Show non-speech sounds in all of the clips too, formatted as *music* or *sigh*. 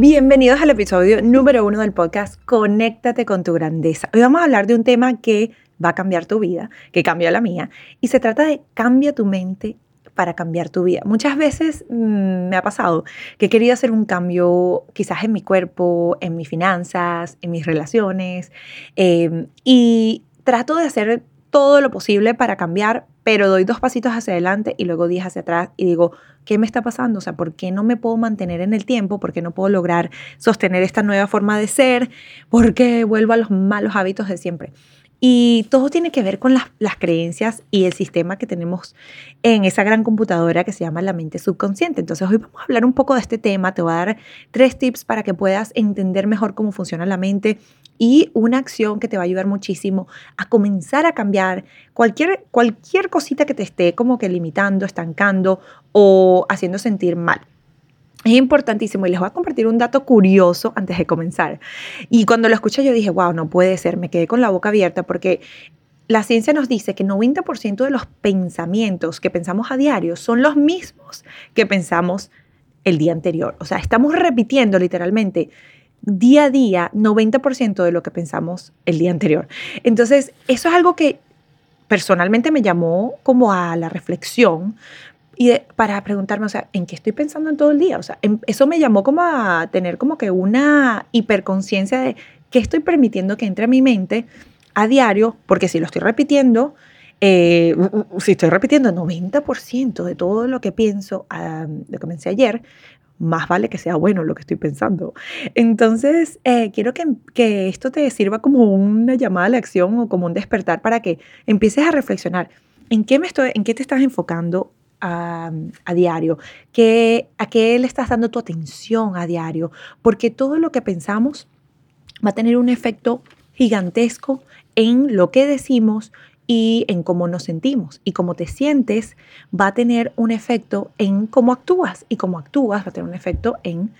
Bienvenidos al episodio número uno del podcast Conéctate con tu grandeza. Hoy vamos a hablar de un tema que va a cambiar tu vida, que cambió la mía, y se trata de cambia tu mente para cambiar tu vida. Muchas veces mm, me ha pasado que he querido hacer un cambio quizás en mi cuerpo, en mis finanzas, en mis relaciones, em, y trato de hacer todo lo posible para cambiar, pero doy dos pasitos hacia adelante y luego diez hacia atrás y digo, ¿qué me está pasando? O sea, ¿por qué no me puedo mantener en el tiempo? ¿Por qué no puedo lograr sostener esta nueva forma de ser? ¿Por qué vuelvo a los malos hábitos de siempre? Y todo tiene que ver con las, creencias y el sistema que tenemos en esa gran computadora que se llama la mente subconsciente. Entonces hoy vamos a hablar un poco de este tema. Te voy a dar tres tips para que puedas entender mejor cómo funciona la mente y una acción que te va a ayudar muchísimo a comenzar a cambiar cualquier, cualquier cosita que te esté como que limitando, estancando o haciendo sentir mal. Es importantísimo y les voy a compartir un dato curioso antes de comenzar. Y cuando lo escuché yo dije, wow, no puede ser, me quedé con la boca abierta porque la ciencia nos dice que 90% de los pensamientos que pensamos a diario son los mismos que pensamos el día anterior. O sea, estamos repitiendo literalmente día a día 90% de lo que pensamos el día anterior. Entonces, eso es algo que personalmente me llamó como a la reflexión, y para preguntarme, o sea, ¿en qué estoy pensando en todo el día? O sea, em, eso me llamó como a tener como que una hiperconciencia de qué estoy permitiendo que entre a mi mente a diario, porque si lo estoy repitiendo, eh, si estoy repitiendo el 90% de todo lo que pienso, uh, lo que pensé ayer, más vale que sea bueno lo que estoy pensando. Entonces, eh, quiero que, que, esto te sirva como una llamada a la acción o como un despertar para que empieces a reflexionar en qué, me estoy, en qué te estás enfocando a, diario, que, a qué le estás dando tu atención a diario, porque todo lo que pensamos va a tener un efecto gigantesco en lo que decimos y en cómo nos sentimos. Y cómo te sientes va a tener un efecto en cómo actúas y cómo actúas va a tener un efecto en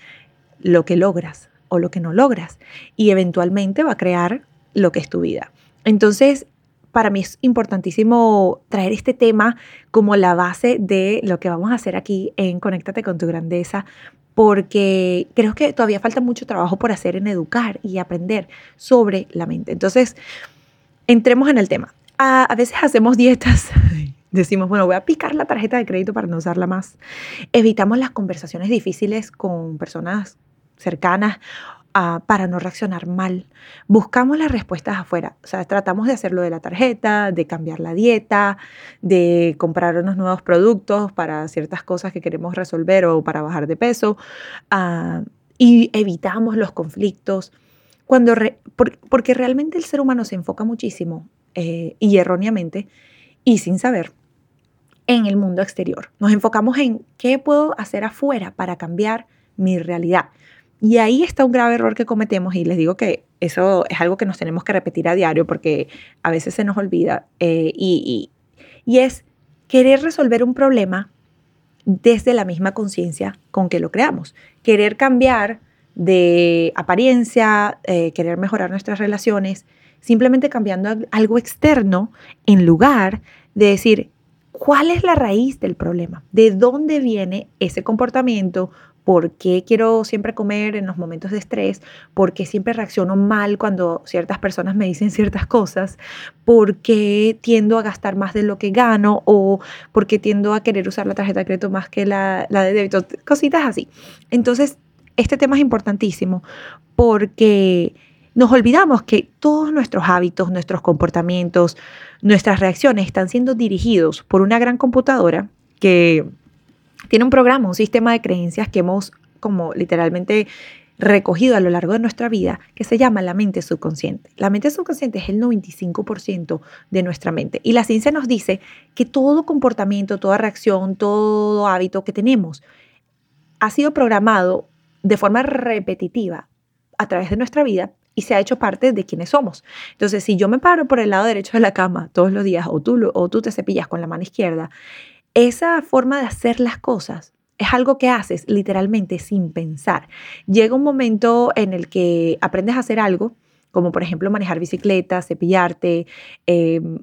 lo que logras o lo que no logras. Y eventualmente va a crear lo que es tu vida. Entonces, para mí es importantísimo traer este tema como la base de lo que vamos a hacer aquí en Conéctate con tu grandeza, porque creo que todavía falta mucho trabajo por hacer en educar y aprender sobre la mente. Entonces, entremos en el tema. A, veces hacemos dietas *laughs* decimos, bueno, voy a picar la tarjeta de crédito para no usarla más. Evitamos las conversaciones difíciles con personas cercanas para no reaccionar mal. Buscamos las respuestas afuera. O sea, tratamos de hacerlo de la tarjeta, de cambiar la dieta, de comprar unos nuevos productos para ciertas cosas que queremos resolver o para bajar de peso. Ah, y evitamos los conflictos. Cuando porque realmente el ser humano se enfoca muchísimo eh, y erróneamente y sin saber en el mundo exterior. Nos enfocamos en qué puedo hacer afuera para cambiar mi realidad. Y ahí está un grave error que cometemos y les digo que eso es algo que nos tenemos que repetir a diario porque a veces se nos olvida eh, y, y, es querer resolver un problema desde la misma conciencia con que lo creamos. Querer cambiar de apariencia, eh, querer mejorar nuestras relaciones, simplemente cambiando algo externo en lugar de decir, ¿cuál es la raíz del problema? ¿De dónde viene ese comportamiento por qué quiero siempre comer en los momentos de estrés, por qué siempre reacciono mal cuando ciertas personas me dicen ciertas cosas, por qué tiendo a gastar más de lo que gano o por qué tiendo a querer usar la tarjeta de crédito más que la, de débito, cositas así. Entonces, este tema es importantísimo porque nos olvidamos que todos nuestros hábitos, nuestros comportamientos, nuestras reacciones están siendo dirigidos por una gran computadora que tiene un programa, un sistema de creencias que hemos como literalmente recogido a lo largo de nuestra vida que se llama la mente subconsciente. La mente subconsciente es el 95% de nuestra mente y la ciencia nos dice que todo comportamiento, toda reacción, todo hábito que tenemos ha sido programado de forma repetitiva a través de nuestra vida y se ha hecho parte de quienes somos. Entonces, si yo me paro por el lado derecho de la cama todos los días o tú, o tú te cepillas con la mano izquierda, esa forma de hacer las cosas es algo que haces literalmente sin pensar. Llega un momento en el que aprendes a hacer algo, como por ejemplo manejar bicicleta, cepillarte, em,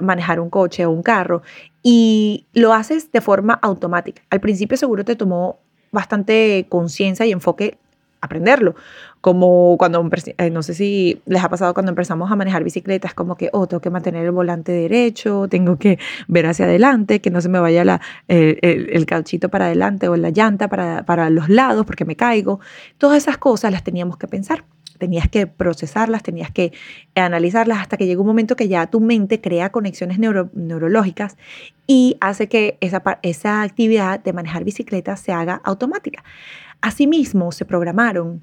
manejar un coche o un carro, y lo haces de forma automática. Al principio seguro te tomó bastante conciencia y enfoque aprenderlo. Como cuando, eh, no sé si les ha pasado cuando empezamos a manejar bicicletas, como que, oh, tengo que mantener el volante derecho, tengo que ver hacia adelante, que no se me vaya la, el, el, cauchito para adelante o la llanta para, para los lados porque me caigo. Todas esas cosas las teníamos que pensar tenías que procesarlas, tenías que analizarlas hasta que llega un momento que ya tu mente crea conexiones neurológicas y hace que esa, esa actividad de manejar bicicleta se haga automática. Asimismo, se programaron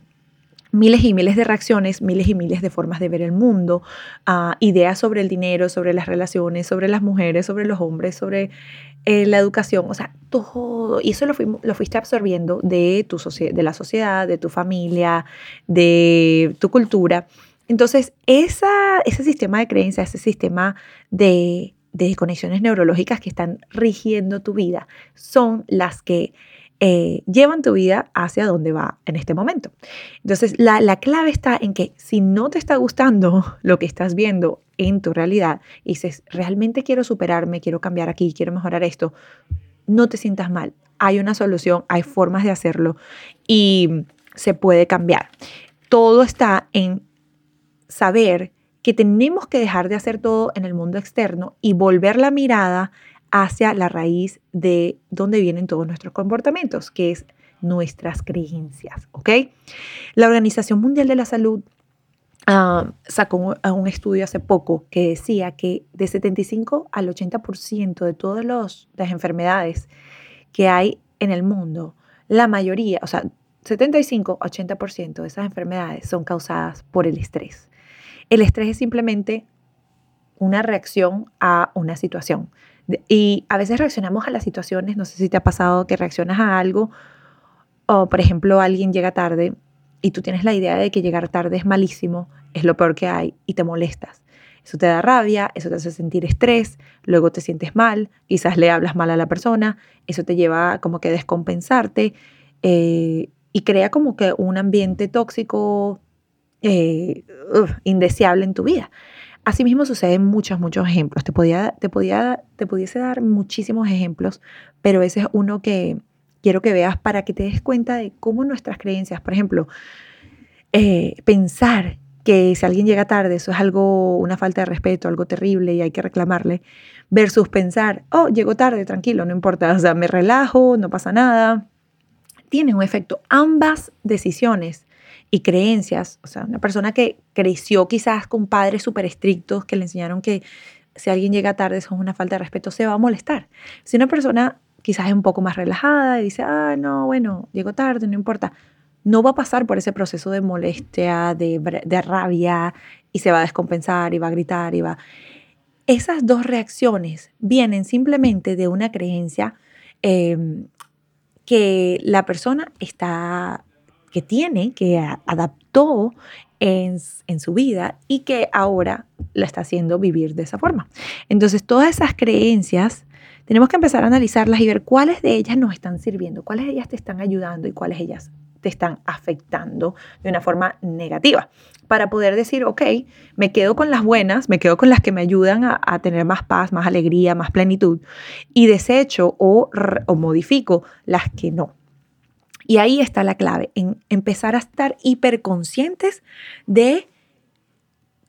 miles y miles de reacciones, miles y miles de formas de ver el mundo, ah, ideas sobre el dinero, sobre las relaciones, sobre las mujeres, sobre los hombres, sobre eh, la educación, o sea, todo. Y eso lo, fuiste absorbiendo de, tu de la sociedad, de tu familia, de tu cultura. Entonces, esa, ese sistema de creencias, ese sistema de, de conexiones neurológicas que están rigiendo tu vida, son las que eh, llevan tu vida hacia donde va en este momento. Entonces, la, la, clave está en que si no te está gustando *laughs* lo que estás viendo en tu realidad y dices, realmente quiero superarme, quiero cambiar aquí, quiero mejorar esto, no te sientas mal. Hay una solución, hay formas de hacerlo y se puede cambiar. Todo está en saber que tenemos que dejar de hacer todo en el mundo externo y volver la mirada hacia la raíz de donde vienen todos nuestros comportamientos, que es nuestras creencias, ¿ok? La Organización Mundial de la Salud ah, sacó un, estudio hace poco que decía que de 75 al 80% de todas las enfermedades que hay en el mundo, la mayoría, o sea, 75-80% de esas enfermedades son causadas por el estrés. El estrés es simplemente una reacción a una situación. Y a veces reaccionamos a las situaciones, no sé si te ha pasado que reaccionas a algo, o por ejemplo alguien llega tarde y tú tienes la idea de que llegar tarde es malísimo, es lo peor que hay y te molestas. Eso te da rabia, eso te hace sentir estrés, luego te sientes mal, quizás le hablas mal a la persona, eso te lleva como que descompensarte eh, y crea como que un ambiente tóxico, eh, indeseable en tu vida. Asimismo suceden muchos, muchos ejemplos. Te, podía, te, podía, te pudiese dar muchísimos ejemplos, pero ese es uno que quiero que veas para que te des cuenta de cómo nuestras creencias, por ejemplo, eh, pensar que si alguien llega tarde, eso es algo, una falta de respeto, algo terrible y hay que reclamarle, versus pensar, oh, llegó tarde, tranquilo, no importa, o sea, me relajo, no pasa nada, tiene un efecto. Ambas decisiones y creencias. O sea, una persona que creció quizás con padres súper estrictos que le enseñaron que si alguien llega tarde eso es una falta de respeto, se va a molestar. Si una persona quizás es un poco más relajada y dice, ah, no, bueno, llego tarde, no importa, no va a pasar por ese proceso de molestia, de, de rabia y se va a descompensar y va a gritar y va... Esas dos reacciones vienen simplemente de una creencia em, que la persona está que tiene, que adaptó en, su vida y que ahora la está haciendo vivir de esa forma. Entonces, todas esas creencias tenemos que empezar a analizarlas y ver cuáles de ellas nos están sirviendo, cuáles de ellas te están ayudando y cuáles de ellas te están afectando de una forma negativa. Para poder decir, ok, me quedo con las buenas, me quedo con las que me ayudan a, tener más paz, más alegría, más plenitud, y desecho o, o modifico las que no. Y ahí está la clave, en empezar a estar hiperconscientes de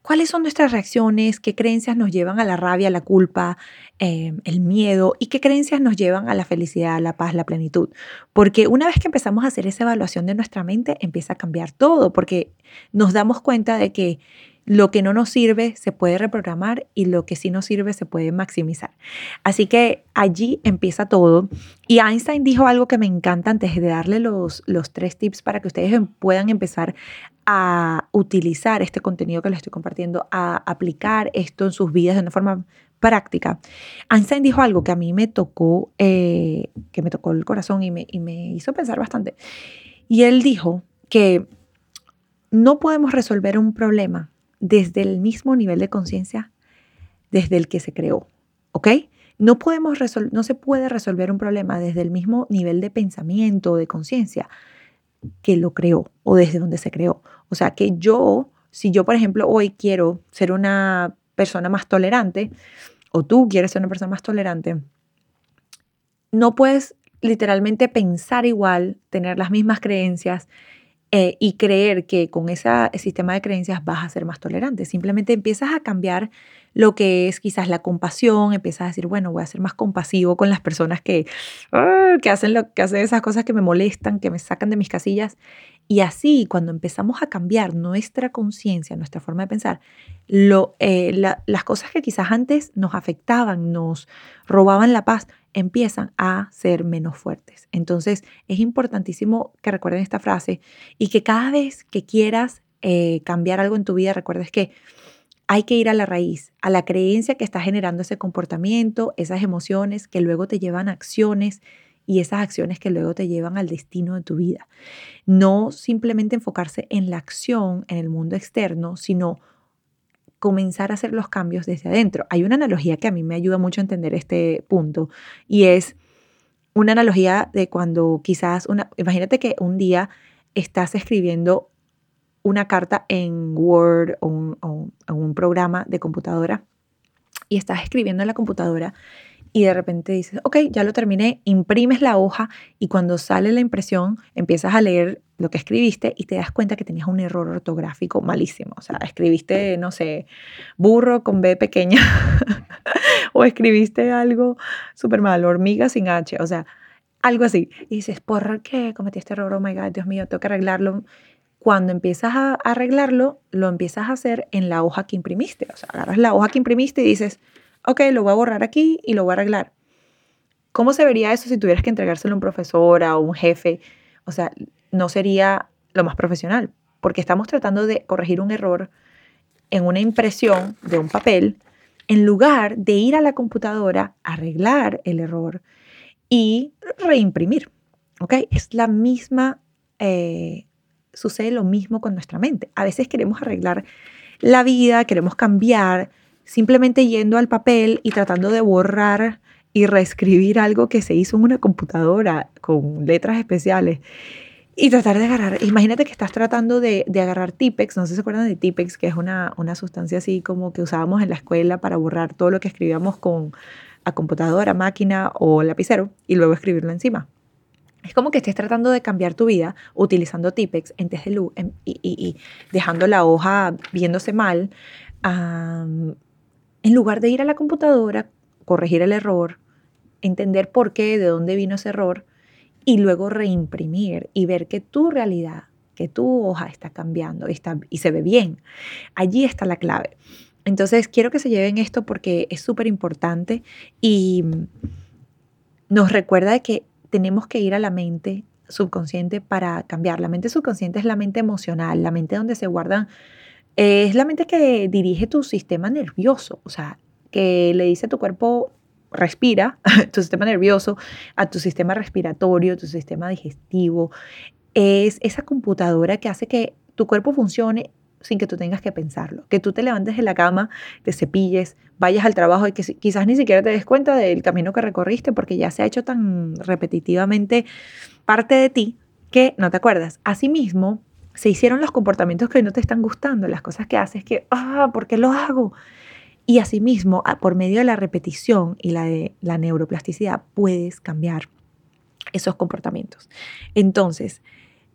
cuáles son nuestras reacciones, qué creencias nos llevan a la rabia, la culpa, eh, el miedo y qué creencias nos llevan a la felicidad, la paz, la plenitud. Porque una vez que empezamos a hacer esa evaluación de nuestra mente, empieza a cambiar todo, porque nos damos cuenta de que lo que no nos sirve se puede reprogramar y lo que sí nos sirve se puede maximizar. Así que allí empieza todo. Y Einstein dijo algo que me encanta antes de darle los, los tres tips para que ustedes em, puedan empezar a utilizar este contenido que les estoy compartiendo, a aplicar esto en sus vidas de una forma práctica. Einstein dijo algo que a mí me tocó, eh, que me tocó el corazón y me, y me hizo pensar bastante. Y él dijo que no podemos resolver un problema desde el mismo nivel de conciencia desde el que se creó, ¿ok? No, podemos no se puede resolver un problema desde el mismo nivel de pensamiento o de conciencia que lo creó o desde donde se creó. O sea, que yo, si yo, por ejemplo, hoy quiero ser una persona más tolerante, o tú quieres ser una persona más tolerante, no puedes literalmente pensar igual, tener las mismas creencias eh, y creer que con ese sistema de creencias vas a ser más tolerante. Simplemente empiezas a cambiar lo que es quizás la compasión, empiezas a decir, bueno, voy a ser más compasivo con las personas que, ah, que, hacen lo, que hacen esas cosas que me molestan, que me sacan de mis casillas. Y así, cuando empezamos a cambiar nuestra conciencia, nuestra forma de pensar, eh, las cosas que quizás antes nos afectaban, nos robaban la paz, empiezan a ser menos fuertes. Entonces, es importantísimo que recuerden esta frase y que cada vez que quieras eh, cambiar algo en tu vida, recuerdes que hay que ir a la raíz, a la creencia que está generando ese comportamiento, esas emociones que luego te llevan a acciones y esas acciones que luego te llevan al destino de tu vida. No simplemente enfocarse en la acción en el mundo externo, sino comenzar a hacer los cambios desde adentro. Hay una analogía que a mí me ayuda mucho a entender este punto y es una analogía de cuando quizás una, imagínate que un día estás escribiendo una carta en Word o un, programa de computadora y estás escribiendo en la computadora y de repente dices, ok, ya lo terminé, imprimes la hoja y cuando sale la impresión empiezas a leer lo que escribiste y te das cuenta que tenías un error ortográfico malísimo. O sea, escribiste, no sé, burro con B pequeña *laughs* o escribiste algo súper mal, hormiga sin H, o sea, algo así. Y dices, ¿por qué cometí este error? Oh my God, Dios mío, tengo que arreglarlo. Cuando empiezas a arreglarlo, lo empiezas a hacer en la hoja que imprimiste. O sea, agarras la hoja que imprimiste y dices, ok, lo voy a borrar aquí y lo voy a arreglar. ¿Cómo se vería eso si tuvieras que entregárselo a un profesor o un jefe? O sea, no sería lo más profesional, porque estamos tratando de corregir un error en una impresión de un papel en lugar de ir a la computadora, arreglar el error y reimprimir. ¿Ok? Es la misma eh, sucede lo mismo con nuestra mente. A veces queremos arreglar la vida, queremos cambiar, simplemente yendo al papel y tratando de borrar y reescribir algo que se hizo en una computadora con letras especiales y tratar de agarrar. Imagínate que estás tratando de, agarrar Tipex, no sé si se acuerdan de Tipex, que es una, una sustancia así como que usábamos en la escuela para borrar todo lo que escribíamos con a computadora, máquina o lapicero y luego escribirlo encima. Es como que estés tratando de cambiar tu vida utilizando Tipex en de luz y, dejando la hoja viéndose mal, en lugar de ir a la computadora, corregir el error, entender por qué, de dónde vino ese error y luego reimprimir y ver que tu realidad, que tu hoja está cambiando y, está, y se ve bien. Allí está la clave. Entonces, quiero que se lleven esto porque es súper importante y nos recuerda que tenemos que ir a la mente subconsciente para cambiar. La mente subconsciente es la mente emocional, la mente donde se guardan, es la mente que dirige tu sistema nervioso, o sea, que le dice a tu cuerpo, respira, *laughs* tu sistema nervioso, a tu sistema respiratorio, tu sistema digestivo. Es esa computadora que hace que tu cuerpo funcione sin que tú tengas que pensarlo. Que tú te levantes de la cama, te cepilles, vayas al trabajo y que quizás ni siquiera te des cuenta del camino que recorriste porque ya se ha hecho tan repetitivamente parte de ti que no te acuerdas. Asimismo, se hicieron los comportamientos que hoy no te están gustando, las cosas que haces que, ah, ¿por qué lo hago? Y asimismo, por medio de la repetición y la de la neuroplasticidad, puedes cambiar esos comportamientos. Entonces,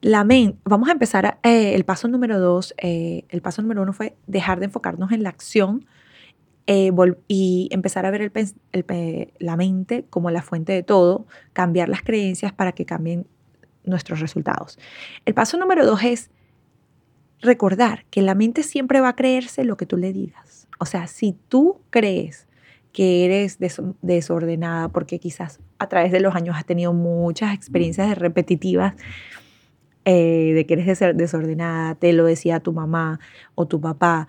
la vamos a empezar eh, el paso número dos. Eh, el paso número uno fue dejar de enfocarnos en la acción eh, y empezar a ver el, la mente como la fuente de todo, cambiar las creencias para que cambien nuestros resultados. El paso número dos es recordar que la mente siempre va a creerse lo que tú le digas. O sea, si tú crees que eres desordenada porque quizás a través de los años has tenido muchas experiencias repetitivas eh, de que eres desordenada, te lo decía tu mamá o tu papá,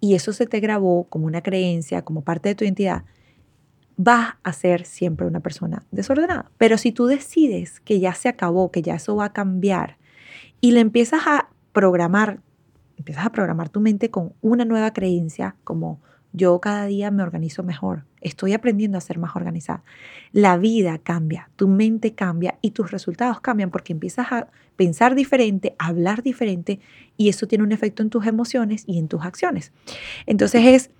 y eso se te grabó como una creencia, como parte de tu identidad, vas a ser siempre una persona desordenada. Pero si tú decides que ya se acabó, que ya eso va a cambiar, y le empiezas a programar empiezas a programar tu mente con una nueva creencia como yo cada día me organizo mejor, estoy aprendiendo a ser más organizada. La vida cambia, tu mente cambia y tus resultados cambian porque empiezas a pensar diferente, a hablar diferente y eso tiene un efecto en tus emociones y en tus acciones. Entonces es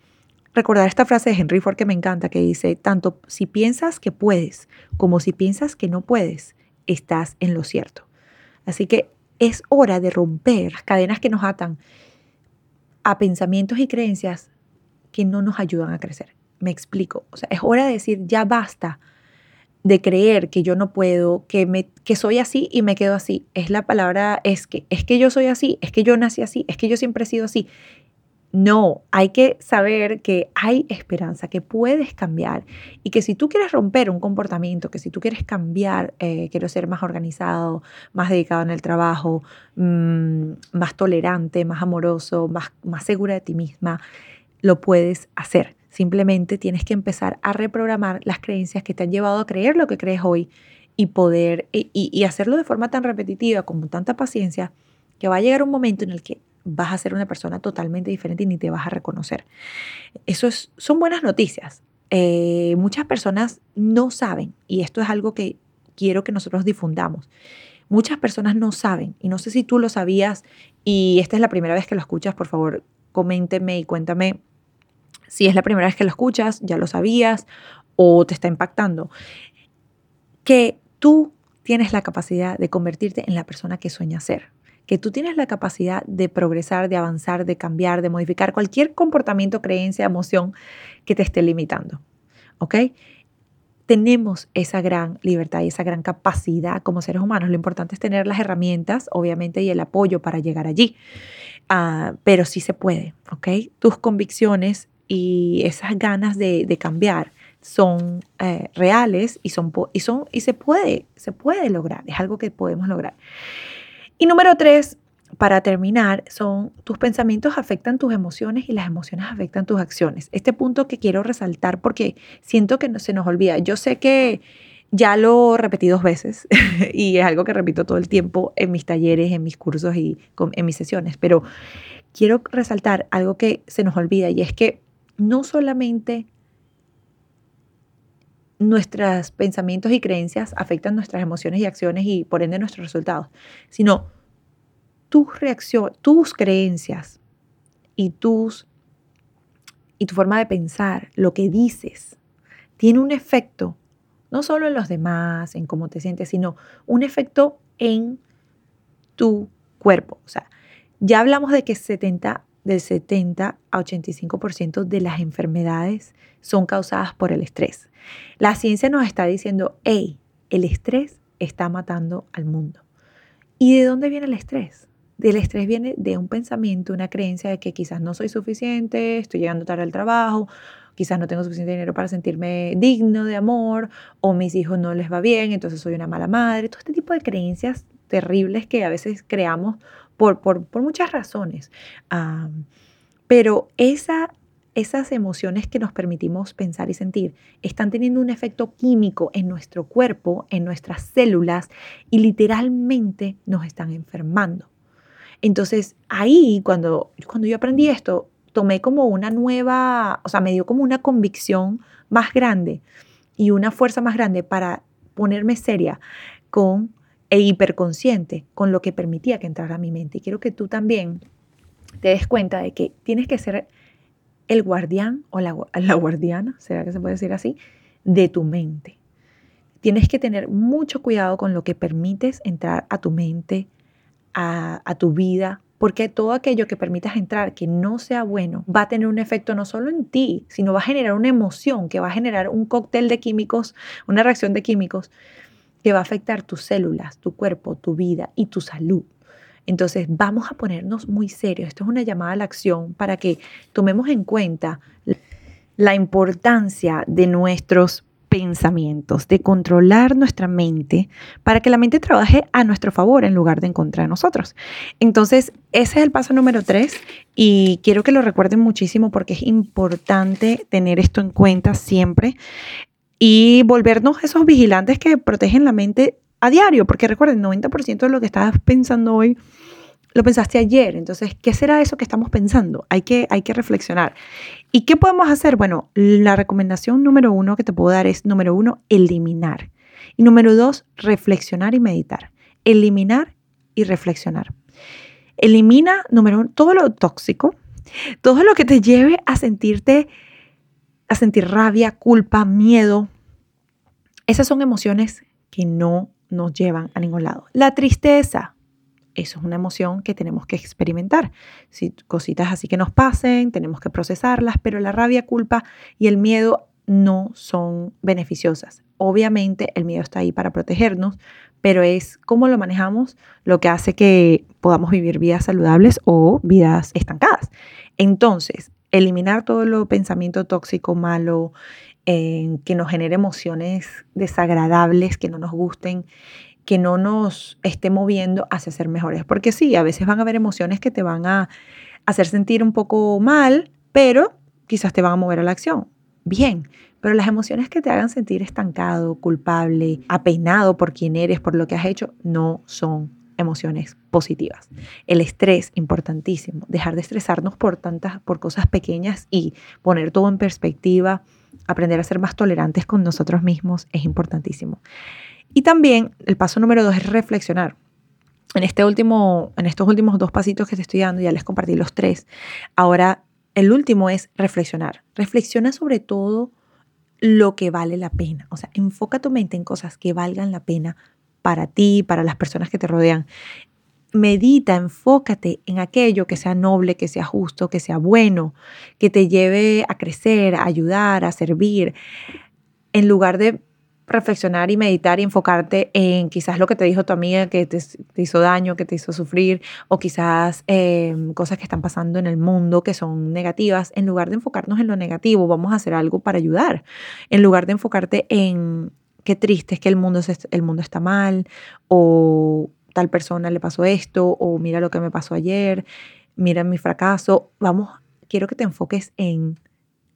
recordar esta frase de Henry Ford que me encanta, que dice, tanto si piensas que puedes como si piensas que no puedes, estás en lo cierto. Así que es hora de romper las cadenas que nos atan a pensamientos y creencias que no nos ayudan a crecer. Me explico. O sea, es hora de decir, ya basta de creer que yo no puedo, que, me, que soy así y me quedo así. Es la palabra es que, es que yo soy así, es que yo nací así, es que yo siempre he sido así. No, hay que saber que hay esperanza, que puedes cambiar y que si tú quieres romper un comportamiento, que si tú quieres cambiar, eh, quiero ser más organizado, más dedicado en el trabajo, mm, más tolerante, más amoroso, más, más segura de ti misma, lo puedes hacer. Simplemente tienes que empezar a reprogramar las creencias que te han llevado a creer lo que crees hoy y poder y, hacerlo de forma tan repetitiva, con tanta paciencia, que va a llegar un momento en el que vas a ser una persona totalmente diferente y ni te vas a reconocer. Eso es, son buenas noticias. Eh, muchas personas no saben, y esto es algo que quiero que nosotros difundamos. Muchas personas no saben, y no sé si tú lo sabías, y esta es la primera vez que lo escuchas, por favor, coménteme y cuéntame si es la primera vez que lo escuchas, ya lo sabías, o te está impactando. Que tú tienes la capacidad de convertirte en la persona que sueñas ser que tú tienes la capacidad de progresar, de avanzar, de cambiar, de modificar cualquier comportamiento, creencia, emoción que te esté limitando. ¿Ok? Tenemos esa gran libertad y esa gran capacidad como seres humanos. Lo importante es tener las herramientas, obviamente, y el apoyo para llegar allí. Ah, pero sí se puede, ¿ok? Tus convicciones y esas ganas de, cambiar son eh, reales y, son, y, son, y se, puede, se puede lograr, es algo que podemos lograr. Y número tres, para terminar, son tus pensamientos afectan tus emociones y las emociones afectan tus acciones. Este punto que quiero resaltar porque siento que no, se nos olvida. Yo sé que ya lo repetí dos veces *laughs* y es algo que repito todo el tiempo en mis talleres, en mis cursos y en mis sesiones, pero quiero resaltar algo que se nos olvida y es que no solamente nuestros pensamientos y creencias afectan nuestras emociones y acciones y por ende nuestros resultados, sino tus reacciones, tus creencias y tus y tu forma de pensar, lo que dices, tiene un efecto no solo en los demás, en cómo te sientes, sino un efecto en tu cuerpo. O sea, ya hablamos de que 70 del 70 a 85% de las enfermedades son causadas por el estrés. La ciencia nos está diciendo, hey, el estrés está matando al mundo. ¿Y de dónde viene el estrés? El estrés viene de un pensamiento, una creencia de que quizás no soy suficiente, estoy llegando tarde al trabajo, quizás no tengo suficiente dinero para sentirme digno de amor, o mis hijos no les va bien, entonces soy una mala madre. Todo este tipo de creencias terribles que a veces creamos por, muchas razones. pero esa, esas emociones que nos permitimos pensar y sentir están teniendo un efecto químico en nuestro cuerpo, en nuestras células, y literalmente nos están enfermando. Entonces, ahí, cuando, cuando yo aprendí esto, tomé como una nueva, o sea, me dio como una convicción más grande y una fuerza más grande para ponerme seria con e hiperconsciente con lo que permitía que entrara a mi mente. Y quiero que tú también te des cuenta de que tienes que ser el guardián o la, guardiana, será que se puede decir así, de tu mente. Tienes que tener mucho cuidado con lo que permites entrar a tu mente, a, a tu vida, porque todo aquello que permitas entrar que no sea bueno va a tener un efecto no solo en ti, sino va a generar una emoción que va a generar un cóctel de químicos, una reacción de químicos que va a afectar tus células, tu cuerpo, tu vida y tu salud. Entonces vamos a ponernos muy serios. Esto es una llamada a la acción para que tomemos en cuenta la importancia de nuestros pensamientos, de controlar nuestra mente para que la mente trabaje a nuestro favor en lugar de en contra de nosotros. Entonces, ese es el paso número tres y quiero que lo recuerden muchísimo porque es importante tener esto en cuenta siempre y volvernos esos vigilantes que protegen la mente a diario, porque recuerden, 90% de lo que estás pensando hoy lo pensaste ayer. Entonces, ¿qué será eso que estamos pensando? Hay que, hay que reflexionar. ¿Y qué podemos hacer? Bueno, la recomendación número uno que te puedo dar es, número uno, eliminar. Y número dos, reflexionar y meditar. Eliminar y reflexionar. Elimina, número uno, todo lo tóxico, todo lo que te lleve a sentirte, a sentir rabia, culpa, miedo. Esas son emociones que no nos llevan a ningún lado. La tristeza, eso es una emoción que tenemos que experimentar. Si cositas así que nos pasen, tenemos que procesarlas, pero la rabia, culpa y el miedo no son beneficiosas. Obviamente el miedo está ahí para protegernos, pero es cómo lo manejamos lo que hace que podamos vivir vidas saludables o vidas estancadas. Entonces, eliminar todo lo pensamiento tóxico, malo, eh, que nos genere emociones desagradables, que no nos gusten, que no nos esté moviendo hacia ser mejores. Porque sí, a veces van a haber emociones que te van a hacer sentir un poco mal, pero quizás te van a mover a la acción. Bien, pero las emociones que te hagan sentir estancado, culpable, apeinado por quien eres, por lo que has hecho, no son emociones positivas. El estrés, importantísimo. Dejar de estresarnos por tantas, por cosas pequeñas y poner todo en perspectiva, aprender a ser más tolerantes con nosotros mismos es importantísimo. Y también el paso número dos es reflexionar. En, este último, en estos últimos dos pasitos que te estoy dando, ya les compartí los tres. Ahora, el último es reflexionar. Reflexiona sobre todo lo que vale la pena. O sea, enfoca tu mente en cosas que valgan la pena para ti, para las personas que te rodean. Medita, enfócate en aquello que sea noble, que sea justo, que sea bueno, que te lleve a crecer, a ayudar, a servir, en lugar de reflexionar y meditar y enfocarte en quizás lo que te dijo tu amiga que te, hizo daño, que te hizo sufrir, o quizás em, cosas que están pasando en el mundo que son negativas, en lugar de enfocarnos en lo negativo, vamos a hacer algo para ayudar. En lugar de enfocarte en qué triste es que el mundo, el mundo está mal, o tal persona le pasó esto, o mira lo que me pasó ayer, mira mi fracaso, vamos, quiero que te enfoques en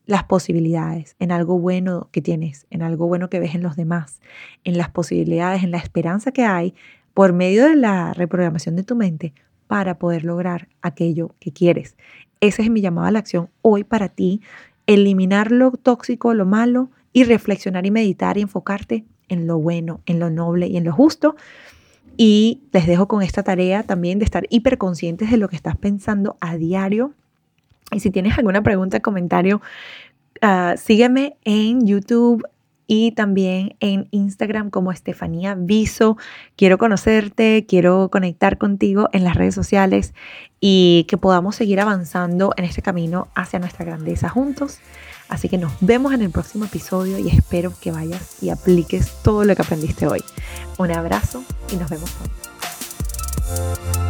las posibilidades, en algo bueno que tienes, en algo bueno que ves en los demás, en las posibilidades, en la esperanza que hay por medio de la reprogramación de tu mente para poder lograr aquello que quieres. Ese es mi llamado a la acción hoy para ti, eliminar lo tóxico, lo malo y reflexionar y meditar y enfocarte en lo bueno, en lo noble y en lo justo. Y les dejo con esta tarea también de estar hiperconscientes de lo que estás pensando a diario y si tienes alguna pregunta, comentario, ah, sígueme en YouTube y también en Instagram como Estefanía Viso. Quiero conocerte, quiero conectar contigo en las redes sociales y que podamos seguir avanzando en este camino hacia nuestra grandeza juntos. Así que nos vemos en el próximo episodio y espero que vayas y apliques todo lo que aprendiste hoy. Un abrazo y nos vemos pronto.